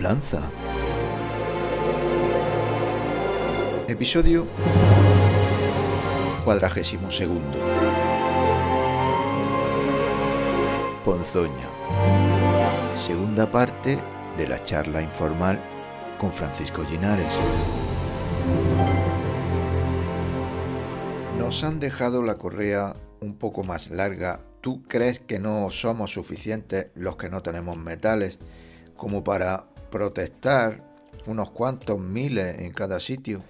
Templanza. Episodio cuadragésimo segundo. Ponzoña. Segunda parte de la charla informal con Francisco Linares. Nos han dejado la correa un poco más larga. ¿Tú crees que no somos suficientes los que no tenemos metales como para protestar unos cuantos miles en cada sitio?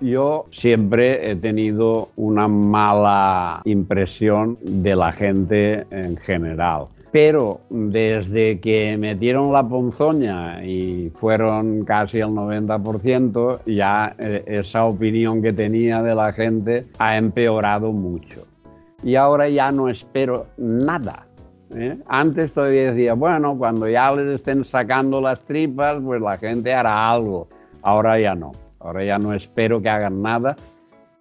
Yo siempre he tenido una mala impresión de la gente en general. Pero desde que metieron la ponzoña y fueron casi el 90%, ya eh, esa opinión que tenía de la gente ha empeorado mucho. Y ahora ya no espero nada. ¿Eh? Antes todavía decía, bueno, cuando ya les estén sacando las tripas, pues la gente hará algo. Ahora ya no. Ahora ya no espero que hagan nada.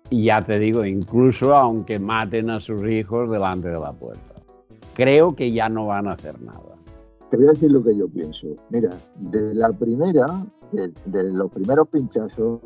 Y ya te digo, incluso aunque maten a sus hijos delante de la puerta creo que ya no van a hacer nada. Te voy a decir lo que yo pienso. Mira, de la primera, de, los primeros pinchazos,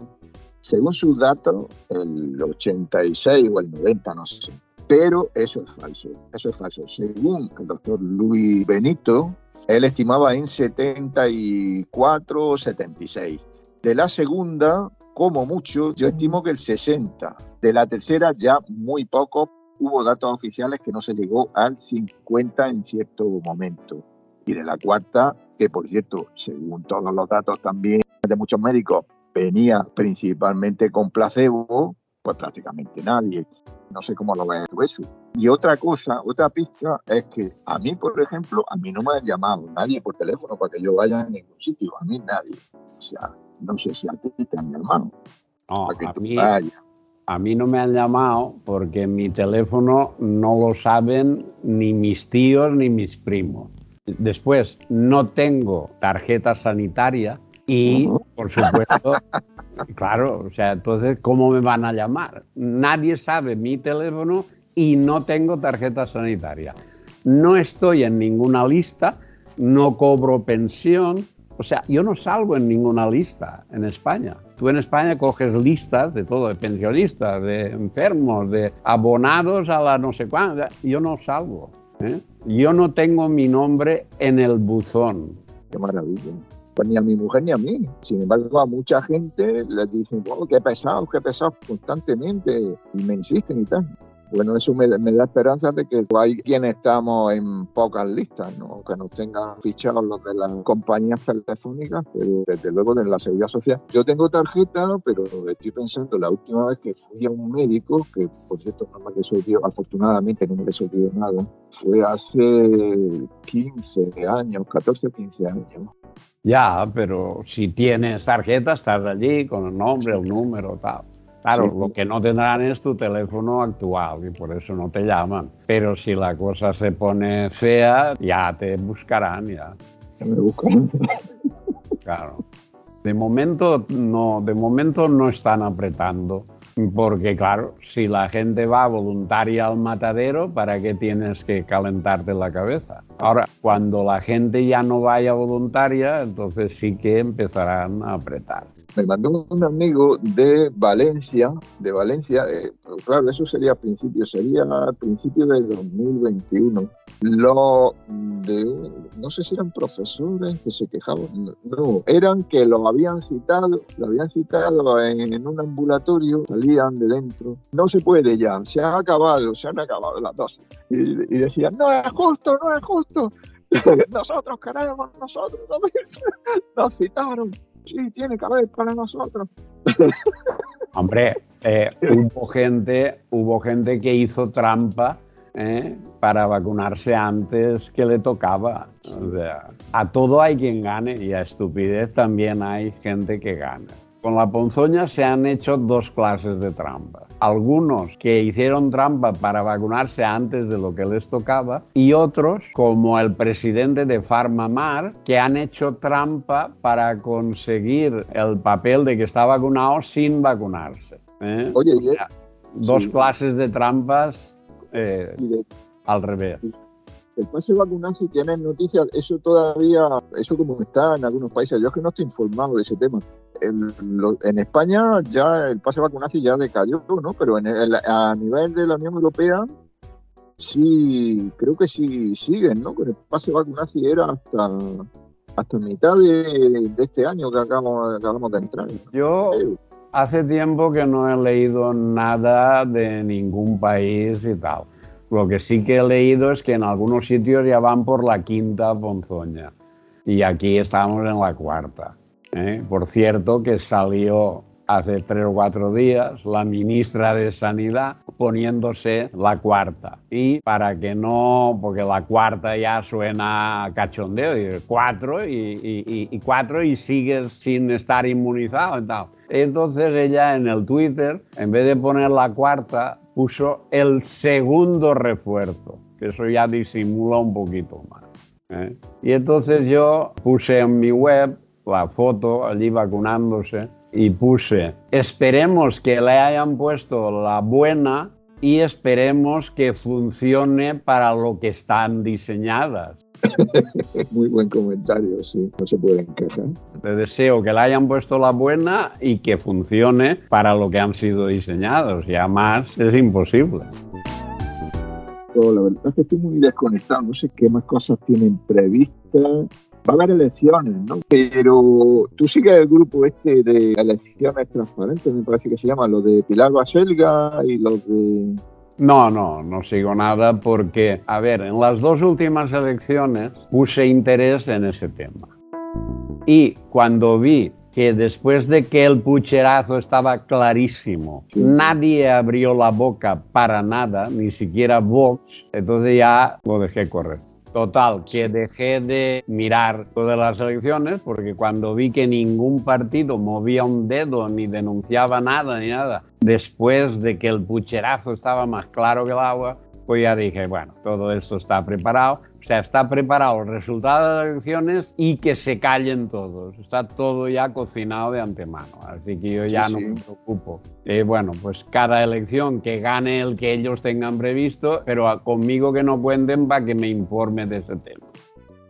según sus datos, el 86 o el 90, no sé. Pero eso es falso, eso es falso. Según el doctor Luis Benito, él estimaba en 74 o 76. De la segunda, como mucho, yo estimo que el 60. De la tercera, ya muy poco, hubo datos oficiales que no se llegó al 50 en cierto momento. Y de la cuarta, que por cierto, según todos los datos también de muchos médicos, venía principalmente con placebo, pues prácticamente nadie. No sé cómo lo ves tú eso. Y otra cosa, otra pista es que a mí, por ejemplo, a mí no me han llamado nadie por teléfono para que yo vaya a ningún sitio. A mí nadie. O sea, no sé si a ti te han llamado. No, para que a tú mí, vayas a mí no me han llamado porque mi teléfono no lo saben ni mis tíos ni mis primos. Después, no tengo tarjeta sanitaria y, por supuesto, claro, o sea, entonces, ¿cómo me van a llamar? Nadie sabe mi teléfono y no tengo tarjeta sanitaria. No estoy en ninguna lista, no cobro pensión, o sea, yo no salgo en ninguna lista en España. Tú en España coges listas de todo, de pensionistas, de enfermos, de abonados a la no sé cuándo. Yo no salgo. ¿eh? Yo no tengo mi nombre en el buzón. Qué maravilla. Pues ni a mi mujer ni a mí. Sin embargo, a mucha gente les dicen, oh, qué pesado, qué pesado constantemente. Y me insisten y tal. Bueno, eso me, da esperanza de que hay quienes estamos en pocas listas, ¿no? que nos tengan fichados los de las compañías telefónicas, pero desde luego de la seguridad social. Yo tengo tarjeta, pero estoy pensando la última vez que fui a un médico, que por cierto no me resolvió, afortunadamente no me resolvió nada, fue hace 15 años, 14 o 15 años. Ya, pero si tienes tarjeta, estás allí con el nombre, el número, tal. Claro, lo que no tendrán es tu teléfono actual y por eso no te llaman. Pero si la cosa se pone fea, ya te buscarán ya. Me buscarán. Claro. De momento no, de momento no están apretando. Porque claro, si la gente va voluntaria al matadero, ¿para qué tienes que calentarte la cabeza? Ahora, cuando la gente ya no vaya voluntaria, entonces sí que empezarán a apretar me mandó un amigo de Valencia, de Valencia, eh, claro, eso sería a principio, sería a principio del 2021. Lo de, no sé si eran profesores que se quejaban, no, eran que lo habían citado, lo habían citado en, un ambulatorio, salían de dentro. No se puede ya, se han acabado, se han acabado las dos. Y, y decían, no es justo, no es justo. nosotros queremos, nosotros, nos citaron sí, tiene que haber para nosotros. Hombre, eh, hubo, gente, hubo gente que hizo trampa eh, para vacunarse antes que le tocaba. O sea, a todo hay quien gane y a estupidez también hay gente que gana. Con la ponzoña se han hecho dos clases de trampa. Algunos que hicieron trampa para vacunarse antes de lo que les tocaba y otros, como el presidente de Farmamar, que han hecho trampa para conseguir el papel de que está vacunado sin vacunarse. ¿eh? Oye, dos clases de trampas eh, al revés. el pase vacunal, si tienes noticias, eso todavía, eso como está en algunos países, yo es que no estoy informado de ese tema. En, España ya el pase vacunal ya decayó, ¿no? Pero en a nivel de la Unión Europea sí, creo que sí siguen, ¿no? Con el pase vacunal era hasta hasta mitad de, este año que acabamos, acabamos de entrar. Yo hace tiempo que no he leído nada de ningún país y tal. Lo que sí que he leído es que en algunos sitios ya van por la quinta ponzoña y aquí estamos en la cuarta. ¿Eh? Por cierto, que salió hace tres o cuatro días la ministra de Sanidad poniéndose la cuarta. Y para que no, porque la cuarta ya suena cachondeo, y cuatro y, y, cuatro y sigues sin estar inmunizado y tal. Entonces ella en el Twitter, en vez de poner la cuarta, puso el segundo refuerzo, que eso ya disimula un poquito más. ¿eh? Y entonces yo puse en mi web la foto allí vacunándose y puse, esperemos que le hayan puesto la buena y esperemos que funcione para lo que están diseñadas. Muy buen comentario, sí, no se pueden quejar. Te deseo que le hayan puesto la buena y que funcione para lo que han sido diseñados, ya más es imposible. La verdad es que estoy muy desconectado, no sé qué más cosas tienen previstas va a haber elecciones, ¿no? Pero tú sigues el grupo este de elecciones transparentes, me parece que se llama, lo de Pilar Baselga y los de... No, no, no sigo nada porque, a ver, en las dos últimas elecciones puse interés en ese tema. Y cuando vi que después de que el pucherazo estaba clarísimo, nadie abrió la boca para nada, ni siquiera Vox, entonces ya lo dejé correr. Total, que dejé de mirar todas las elecciones porque cuando vi que ningún partido movía un dedo ni denunciaba nada ni nada, después de que el pucherazo estaba más claro que el agua, pues ya dije, bueno, todo esto está preparado, o sea, está preparado el resultado de las elecciones y que se callen todos. Está todo ya cocinado de antemano. Así que yo ya no me preocupo. Eh, bueno, pues cada elección que gane el que ellos tengan previsto, pero conmigo que no cuenten para que me informe de ese tema.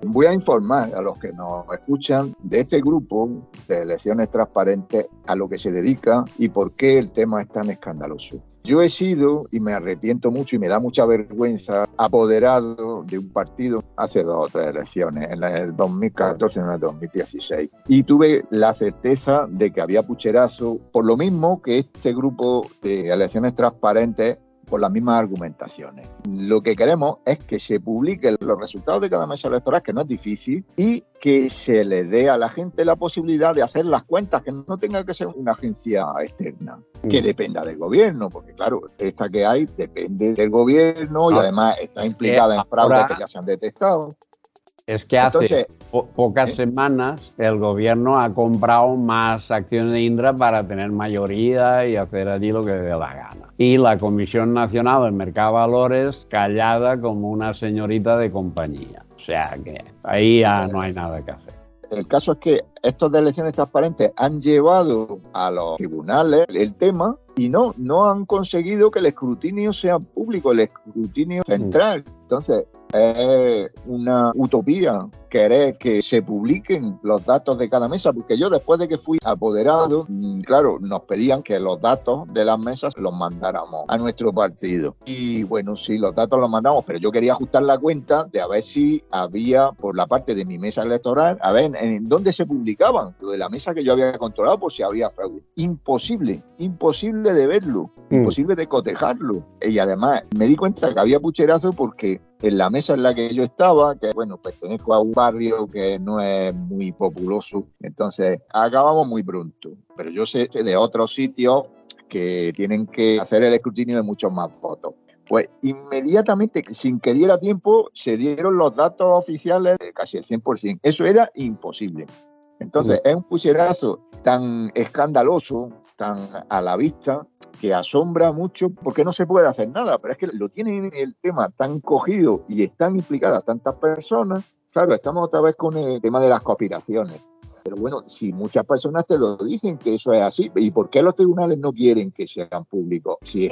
Voy a informar a los que nos escuchan de este grupo de elecciones transparentes, a lo que se dedica y por qué el tema es tan escandaloso. Yo he sido, y me arrepiento mucho y me da mucha vergüenza, apoderado de un partido hace dos o tres elecciones, en el 2014 y en el 2016. Y tuve la certeza de que había pucherazo, por lo mismo que este grupo de elecciones transparentes por las mismas argumentaciones. Lo que queremos es que se publiquen los resultados de cada mesa electoral, que no es difícil, y que se le dé a la gente la posibilidad de hacer las cuentas, que no tenga que ser una agencia externa, que mm. dependa del gobierno, porque claro, esta que hay depende del gobierno y ah, además está implicada en fraudes que ya se han detectado. Es que hace pocas ¿eh? semanas el gobierno ha comprado más acciones de Indra para tener mayoría y hacer allí lo que le dé la gana. Y la Comisión Nacional del Mercado de Valores callada como una señorita de compañía. O sea que ahí ya no hay nada que hacer. El caso es que estos de elecciones transparentes han llevado a los tribunales el tema y no, no han conseguido que el escrutinio sea público, el escrutinio central. Entonces, es una utopía querer que se publiquen los datos de cada mesa, porque yo después de que fui apoderado, mm, claro, nos pedían que los datos de las mesas los mandáramos a nuestro partido. Y bueno, sí, los datos los mandamos, pero yo quería ajustar la cuenta de a ver si había por la parte de mi mesa electoral, a ver en dónde se publicaban, lo de la mesa que yo había controlado por si había fraude. Imposible, imposible de verlo, mm. imposible de cotejarlo. Y además me di cuenta que había pucherazo porque en la mesa en la que yo estaba, que bueno, pertenezco a un barrio que no es muy populoso, entonces acabamos muy pronto. Pero yo sé de otros sitios que tienen que hacer el escrutinio de muchos más votos. Pues inmediatamente, sin que diera tiempo, se dieron los datos oficiales de casi el 100%. Eso era imposible. Entonces, es un pucherazo tan escandaloso, tan a la vista, que asombra mucho porque no se puede hacer nada, pero es que lo tienen el tema tan cogido y están implicadas tantas personas. Claro, estamos otra vez con el tema de las conspiraciones. Pero bueno, si muchas personas te lo dicen que eso es así, ¿y por qué los tribunales no quieren que sean públicos? Si,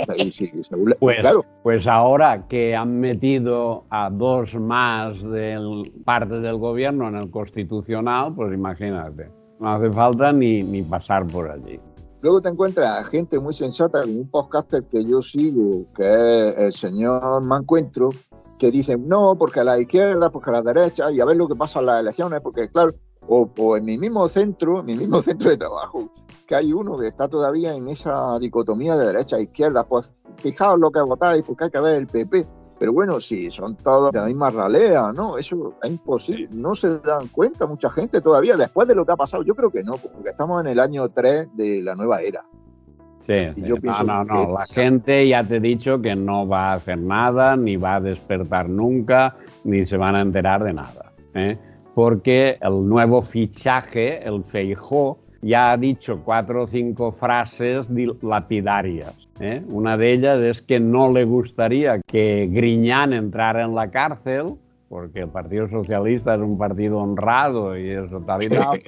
pues, claro. pues ahora que han metido a dos más de parte del gobierno en el constitucional, pues imagínate, no hace falta ni, ni pasar por allí. Luego te encuentras gente muy sensata, como un podcaster que yo sigo, que es el señor Mancuentro, que dicen, no, porque a la izquierda, porque a la derecha, y a ver lo que pasa en las elecciones, porque claro, o, en mi mismo centro, en mi mismo centro de trabajo, que hay uno que está todavía en esa dicotomía de derecha e izquierda, pues fijaos lo que votáis, porque hay que ver el PP. Pero bueno, si son todos de la misma ralea, ¿no? Eso es imposible. No se dan cuenta mucha gente todavía, después de lo que ha pasado. Yo creo que no, porque estamos en el año 3 de la nueva era. Sí, no, no, no. La gente ya te he dicho que no va a hacer nada, ni va a despertar nunca, ni se van a enterar de nada. ¿eh? Porque el nuevo fichaje, el Feijó, ya ha dicho cuatro o cinco frases lapidarias. ¿eh? Una de ellas es que no le gustaría que Griñán entrara en la cárcel, porque el Partido Socialista es un partido honrado y eso tal y tal.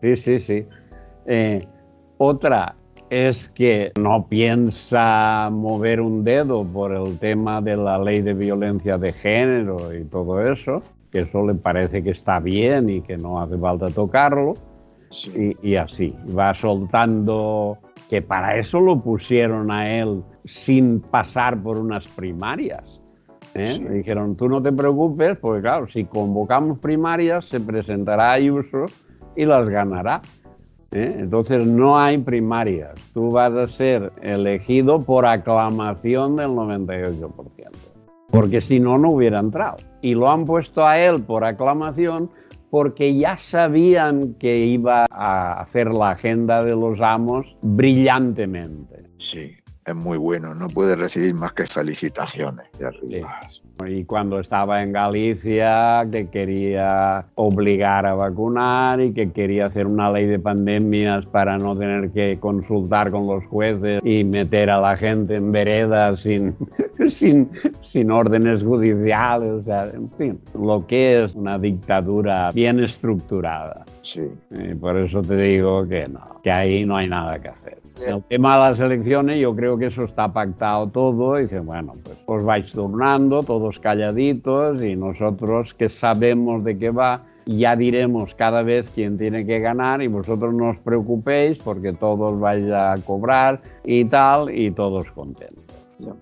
Sí, sí, sí. Eh, otra es que no piensa mover un dedo por el tema de la ley de violencia de género y todo eso, que eso le parece que está bien y que no hace falta tocarlo y, así, va soltando que para eso lo pusieron a él sin pasar por unas primarias. ¿eh? Dijeron, tú no te preocupes, porque claro, si convocamos primarias, se presentará Ayuso y las ganará. ¿eh? Entonces no hay primarias, tú vas a ser elegido por aclamación del 98%, porque si no, no hubiera entrado. Y lo han puesto a él por aclamación porque ya sabían que iba a hacer la agenda de los amos brillantemente. Sí, es muy bueno, no puede recibir más que felicitaciones de arriba. Y cuando estaba en Galicia, que quería obligar a vacunar y que quería hacer una ley de pandemias para no tener que consultar con los jueces y meter a la gente en veredas sin, sin, sin órdenes judiciales. O sea, en fin, lo que es una dictadura bien estructurada. Sí. Y por eso te digo que no, que ahí no hay nada que hacer. El tema de las elecciones, yo creo que eso está pactado todo. Y dicen, bueno, pues os vais turnando, todos calladitos, y nosotros que sabemos de qué va, ya diremos cada vez quién tiene que ganar y vosotros no os preocupéis porque todos vais a cobrar y tal, y todos contentos.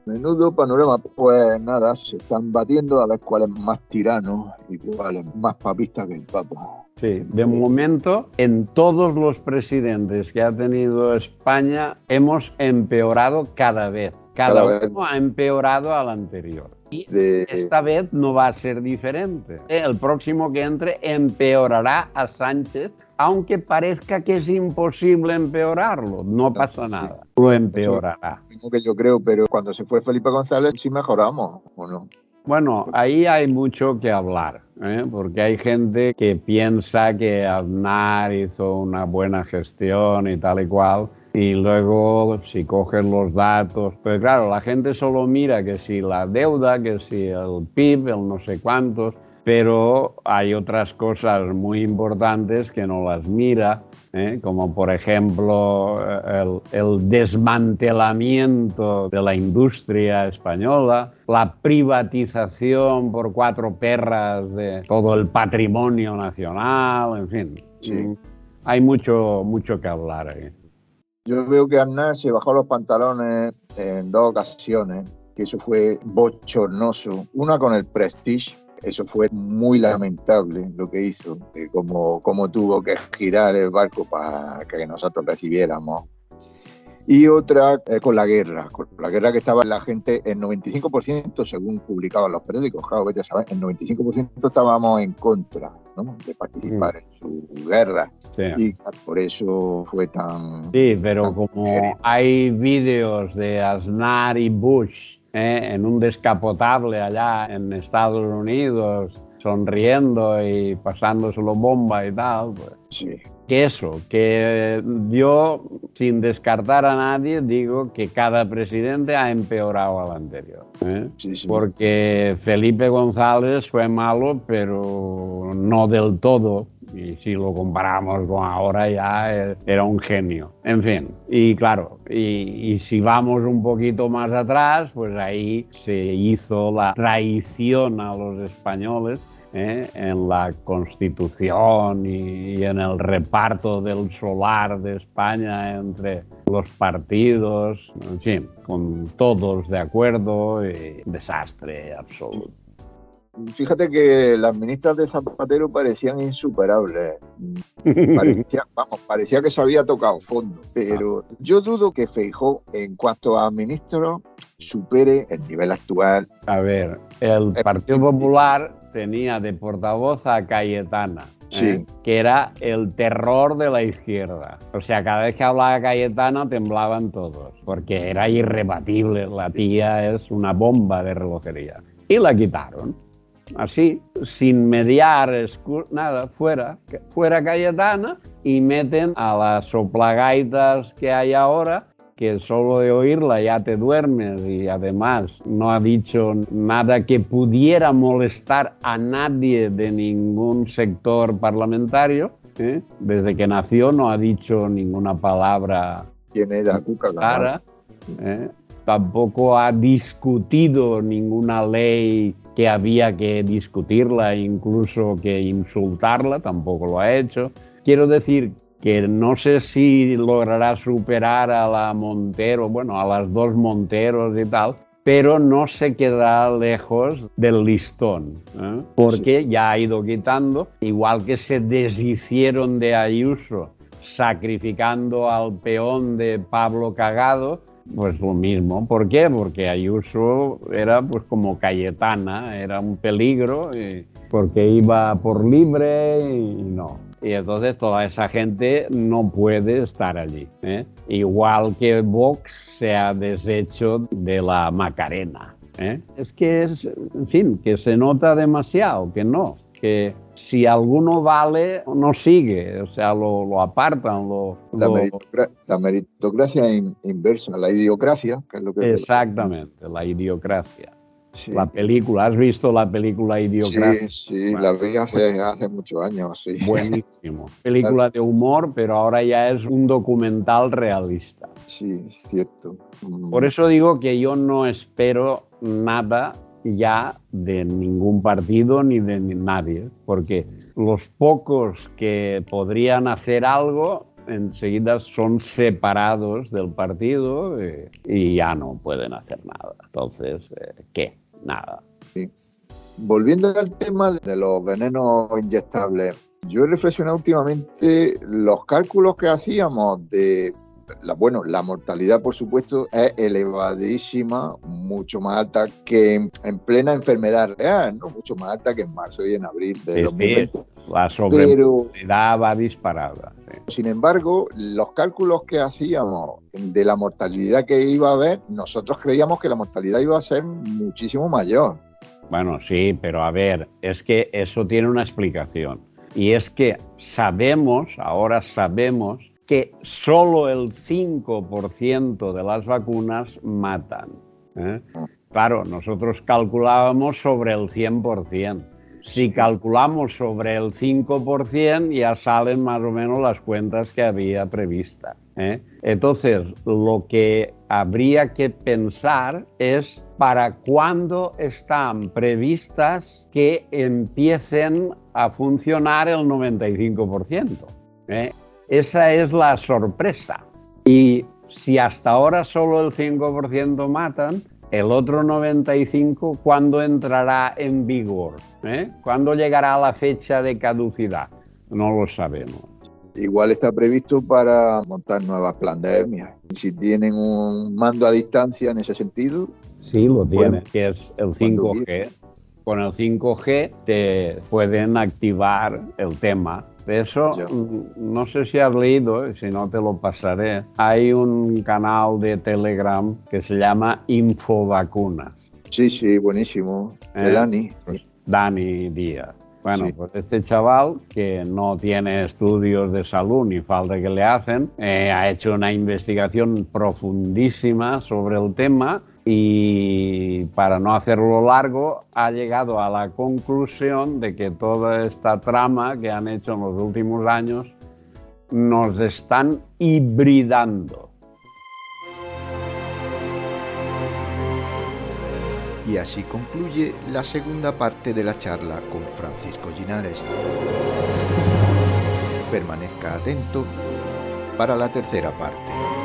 Menudo panorama, pues nada, se están batiendo a ver cuál es más tirano y cuál es más papista que el Papa. Sí, de momento, en todos los presidentes que ha tenido España, hemos empeorado cada vez. Cada, uno ha empeorado al anterior. Y esta vez no va a ser diferente. El próximo que entre empeorará a Sánchez, aunque parezca que es imposible empeorarlo. No pasa nada. Lo empeorará. que yo creo, pero cuando se fue Felipe González sí mejoramos, ¿o no? Bueno, ahí hay mucho que hablar, ¿eh? porque hay gente que piensa que Aznar hizo una buena gestión y tal y cual, y luego si cogen los datos, pues claro, la gente solo mira que si la deuda, que si el PIB, el no sé cuántos, pero hay otras cosas muy importantes que no las mira, ¿eh? como por ejemplo el, el, desmantelamiento de la industria española, la privatización por cuatro perras de todo el patrimonio nacional, en fin. Sí. Hay mucho, mucho que hablar ahí. Yo veo que Aznar se bajó los pantalones en dos ocasiones, que eso fue bochornoso. Una con el Prestige, eso fue muy lamentable lo que hizo, como, como tuvo que girar el barco para que nosotros recibiéramos. Y otra eh, con la guerra, con la guerra que estaba la gente, el 95%, según publicaban los periódicos, claro, vete a el 95% estábamos en contra ¿no? de participar en su guerra. Y por eso fue tan... Sí, pero como hay vídeos de Aznar y Bush ¿eh? en un descapotable allá en Estados Unidos, sonriendo y pasándoselo bomba y tal. Pues. Sí. Que eso, que yo, sin descartar a nadie, digo que cada presidente ha empeorado al anterior. ¿eh? Sí, sí. Porque Felipe González fue malo, pero no del todo y si lo comparamos con ahora ya eh, era un genio. En fin, y claro, y, si vamos un poquito más atrás, pues ahí se hizo la traición a los españoles ¿eh? en la constitución y, en el reparto del solar de España entre los partidos, en fin, con todos de acuerdo y desastre absoluto. Fíjate que las ministras de Zapatero parecían insuperables. Parecía, vamos, parecía que se había tocado fondo. Pero yo dudo que Feijó, en cuanto a ministros, supere el nivel actual. A ver, el Partido Popular tenía de portavoz a Cayetana. ¿eh? que era el terror de la izquierda. O sea, cada vez que hablaba Cayetana temblaban todos, porque era irrebatible, la tía es una bomba de relojería. Y la quitaron así, sin mediar nada, fuera, fuera Cayetana y meten a las soplagaitas que hay ahora, que solo de oírla ya te duermes y además no ha dicho nada que pudiera molestar a nadie de ningún sector parlamentario. ¿eh? Desde que nació no ha dicho ninguna palabra. ¿Quién era Cuca? ¿eh? Tampoco ha discutido ninguna ley que había que discutirla, incluso que insultarla, tampoco lo ha hecho. Quiero decir que no sé si logrará superar a la Montero, bueno, a las dos Monteros y tal, pero no se quedará lejos del listón, ¿eh? porque ya ha ido quitando, igual que se deshicieron de Ayuso sacrificando al peón de Pablo Cagado, pues lo mismo. ¿Por qué? Porque Ayuso era pues como Cayetana, era un peligro, porque iba por libre y no. Y entonces toda esa gente no puede estar allí. ¿eh? Igual que Vox se ha deshecho de la Macarena. ¿eh? Es que es, en fin, que se nota demasiado, que no, que si alguno vale, no sigue, o sea, lo, apartan. Lo, la, meritocracia inversa, la idiocracia, que es lo que... Exactamente, la idiocracia. La película, ¿has visto la película Idiocracia? Sí, sí, la vi hace, hace muchos años, sí. Buenísimo. Película de humor, pero ahora ya es un documental realista. Sí, es cierto. Por eso digo que yo no espero nada ya de ningún partido ni de nadie, porque los pocos que podrían hacer algo enseguida son separados del partido eh, y, ya no pueden hacer nada. Entonces, eh, ¿qué? Nada. Volviendo al tema de los venenos inyectables, yo he reflexionado últimamente los cálculos que hacíamos de la, bueno, la mortalidad, por supuesto, es elevadísima, mucho más alta que en, plena enfermedad real, ¿no? Mucho más alta que en marzo y en abril de 2020. la sobremortalidad va disparada. Sin embargo, los cálculos que hacíamos de la mortalidad que iba a haber, nosotros creíamos que la mortalidad iba a ser muchísimo mayor. Bueno, sí, pero a ver, es que eso tiene una explicación. Y es que sabemos, ahora sabemos, que solo el 5% de las vacunas matan. ¿eh? Claro, nosotros calculábamos sobre el 100%. Si calculamos sobre el 5%, ya salen más o menos las cuentas que había prevista. ¿eh? Entonces, lo que habría que pensar es para cuándo están previstas que empiecen a funcionar el 95%. ¿eh? Esa es la sorpresa. Y si hasta ahora solo el 5% matan, el otro 95%, ¿cuándo entrará en vigor? ¿Eh? ¿Cuándo llegará la fecha de caducidad? No lo sabemos. Igual está previsto para montar nuevas pandemias. Si tienen un mando a distancia en ese sentido. Sí, lo tienen, que es el 5G. Con el 5G te pueden activar el tema eso, mm, no sé si has leído, eh, si no te lo pasaré. Hay un canal de Telegram que se llama Infovacunas. Sí, sí, buenísimo. De eh, Dani. Pues, Dani Díaz. Bueno, pues este chaval, que no tiene estudios de salud ni falta que le hacen, eh, ha hecho una investigación profundísima sobre el tema y para no hacerlo largo, ha llegado a la conclusión de que toda esta trama que han hecho en los últimos años nos están hibridando. Y así concluye la segunda parte de la charla con Francisco Linares. Permanezca atento para la tercera parte.